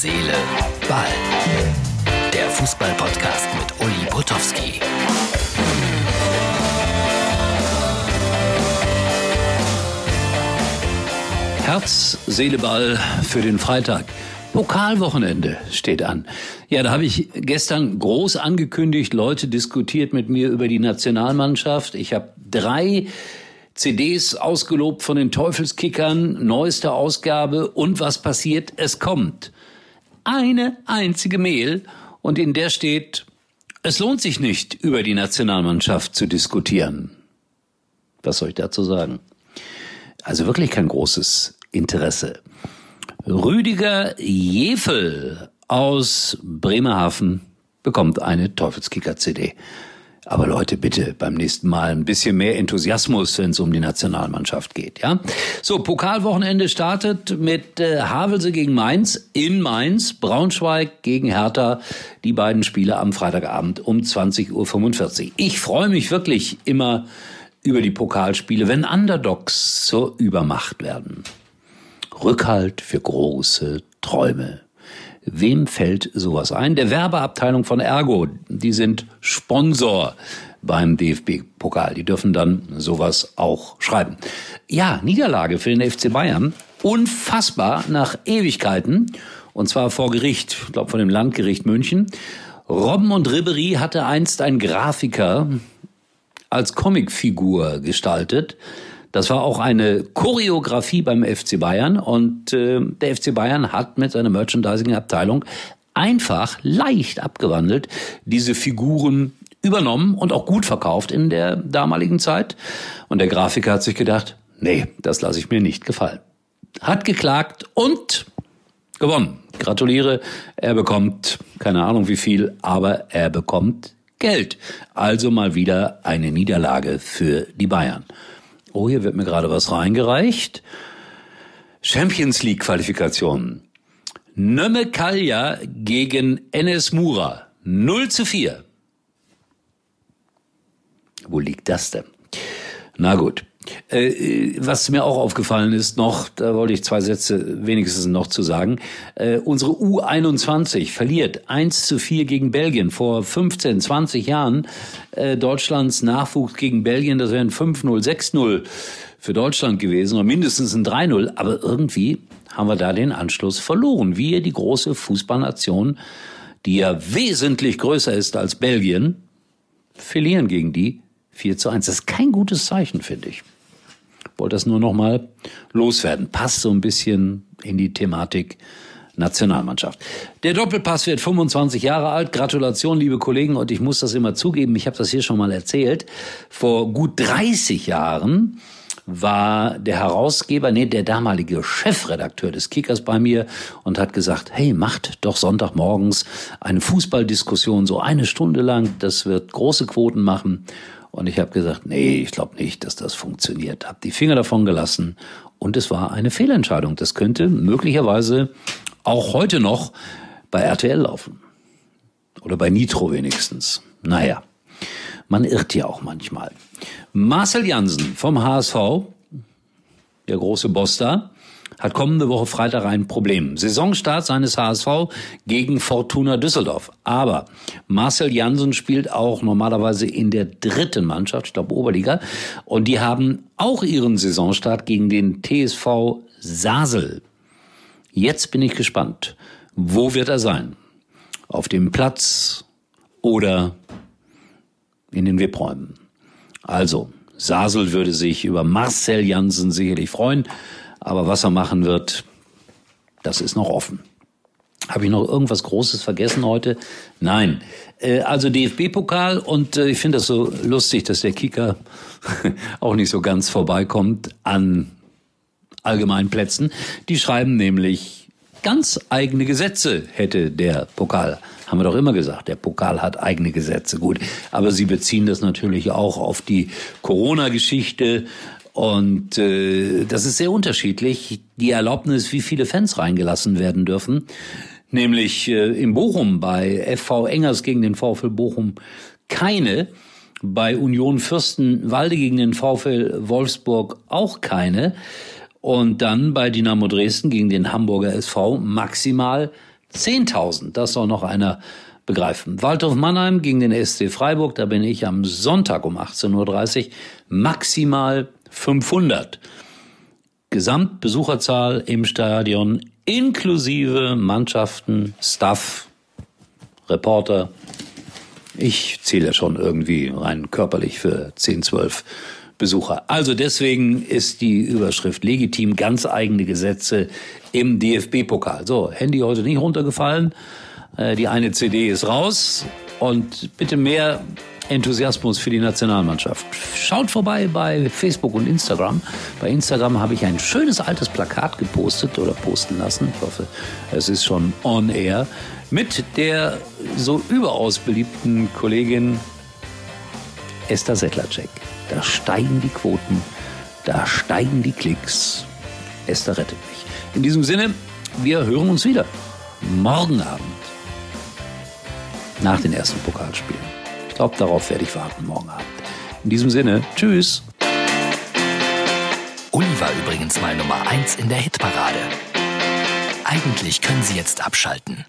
Seele, Ball. Der Fußball-Podcast mit Uli Potowski. Herz, Seele, Ball für den Freitag. Pokalwochenende steht an. Ja, da habe ich gestern groß angekündigt, Leute diskutiert mit mir über die Nationalmannschaft. Ich habe drei CDs ausgelobt von den Teufelskickern, neueste Ausgabe und was passiert? Es kommt eine einzige Mail und in der steht, es lohnt sich nicht, über die Nationalmannschaft zu diskutieren. Was soll ich dazu sagen? Also wirklich kein großes Interesse. Rüdiger Jefel aus Bremerhaven bekommt eine Teufelskicker-CD. Aber Leute, bitte beim nächsten Mal ein bisschen mehr Enthusiasmus, wenn es um die Nationalmannschaft geht, ja? So, Pokalwochenende startet mit äh, Havelse gegen Mainz in Mainz, Braunschweig gegen Hertha, die beiden Spiele am Freitagabend um 20.45 Uhr. Ich freue mich wirklich immer über die Pokalspiele, wenn Underdogs zur Übermacht werden. Rückhalt für große Träume. Wem fällt sowas ein? Der Werbeabteilung von Ergo, die sind Sponsor beim DFB-Pokal. Die dürfen dann sowas auch schreiben. Ja, Niederlage für den FC Bayern. Unfassbar nach Ewigkeiten. Und zwar vor Gericht, ich glaube von dem Landgericht München. Robben und Ribery hatte einst ein Grafiker als Comicfigur gestaltet. Das war auch eine Choreografie beim FC Bayern und äh, der FC Bayern hat mit seiner Merchandising-Abteilung einfach leicht abgewandelt diese Figuren übernommen und auch gut verkauft in der damaligen Zeit. Und der Grafiker hat sich gedacht, nee, das lasse ich mir nicht gefallen. Hat geklagt und gewonnen. Gratuliere, er bekommt keine Ahnung wie viel, aber er bekommt Geld. Also mal wieder eine Niederlage für die Bayern. Oh, hier wird mir gerade was reingereicht. Champions League Qualifikation. Nömme Kalja gegen NS Mura. 0 zu 4. Wo liegt das denn? Na gut. Äh, was mir auch aufgefallen ist noch, da wollte ich zwei Sätze wenigstens noch zu sagen. Äh, unsere U21 verliert 1 zu 4 gegen Belgien. Vor 15, 20 Jahren äh, Deutschlands Nachwuchs gegen Belgien, das wären 5-0, 6-0 für Deutschland gewesen oder mindestens ein 3-0. Aber irgendwie haben wir da den Anschluss verloren. Wir, die große Fußballnation, die ja wesentlich größer ist als Belgien, verlieren gegen die 4 zu 1. Das ist kein gutes Zeichen, finde ich. Wollte das nur noch mal loswerden. Passt so ein bisschen in die Thematik Nationalmannschaft. Der Doppelpass wird 25 Jahre alt. Gratulation, liebe Kollegen. Und ich muss das immer zugeben, ich habe das hier schon mal erzählt. Vor gut 30 Jahren war der Herausgeber, nee, der damalige Chefredakteur des Kickers bei mir und hat gesagt, hey, macht doch Sonntagmorgens eine Fußballdiskussion so eine Stunde lang. Das wird große Quoten machen. Und ich habe gesagt, nee, ich glaube nicht, dass das funktioniert. Hab die Finger davon gelassen und es war eine Fehlentscheidung. Das könnte möglicherweise auch heute noch bei RTL laufen. Oder bei Nitro wenigstens. Naja, man irrt ja auch manchmal. Marcel Jansen vom HSV, der große Boss da, hat kommende Woche Freitag ein Problem. Saisonstart seines HSV gegen Fortuna Düsseldorf. Aber Marcel Janssen spielt auch normalerweise in der dritten Mannschaft, ich glaube Oberliga. Und die haben auch ihren Saisonstart gegen den TSV Sasel. Jetzt bin ich gespannt. Wo wird er sein? Auf dem Platz oder in den Webräumen? Also, Sasel würde sich über Marcel Janssen sicherlich freuen. Aber was er machen wird, das ist noch offen. Habe ich noch irgendwas Großes vergessen heute? Nein. Äh, also DFB-Pokal und äh, ich finde das so lustig, dass der Kicker auch nicht so ganz vorbeikommt an allgemeinen Plätzen. Die schreiben nämlich ganz eigene Gesetze hätte der Pokal. Haben wir doch immer gesagt, der Pokal hat eigene Gesetze. Gut, aber sie beziehen das natürlich auch auf die Corona-Geschichte und äh, das ist sehr unterschiedlich. Die Erlaubnis, wie viele Fans reingelassen werden dürfen, nämlich äh, in Bochum bei FV Engers gegen den VfL Bochum keine, bei Union Fürstenwalde gegen den VfL Wolfsburg auch keine und dann bei Dynamo Dresden gegen den Hamburger SV maximal 10.000, das soll noch einer begreifen. Waldhof Mannheim gegen den SC Freiburg, da bin ich am Sonntag um 18.30 Uhr maximal 500. Gesamtbesucherzahl im Stadion inklusive Mannschaften, Staff, Reporter. Ich zähle schon irgendwie rein körperlich für 10, 12 Besucher. Also deswegen ist die Überschrift legitim ganz eigene Gesetze im DFB-Pokal. So, Handy heute nicht runtergefallen. Äh, die eine CD ist raus und bitte mehr Enthusiasmus für die Nationalmannschaft. Schaut vorbei bei Facebook und Instagram. Bei Instagram habe ich ein schönes altes Plakat gepostet oder posten lassen. Ich hoffe, es ist schon on air. Mit der so überaus beliebten Kollegin Esther Settlercheck. Da steigen die Quoten, da steigen die Klicks. Esther rettet mich. In diesem Sinne, wir hören uns wieder. Morgen Abend. Nach den ersten Pokalspielen. Glaube, darauf werde ich warten morgen Abend. In diesem Sinne, tschüss. Uli war übrigens mal Nummer 1 in der Hitparade. Eigentlich können Sie jetzt abschalten.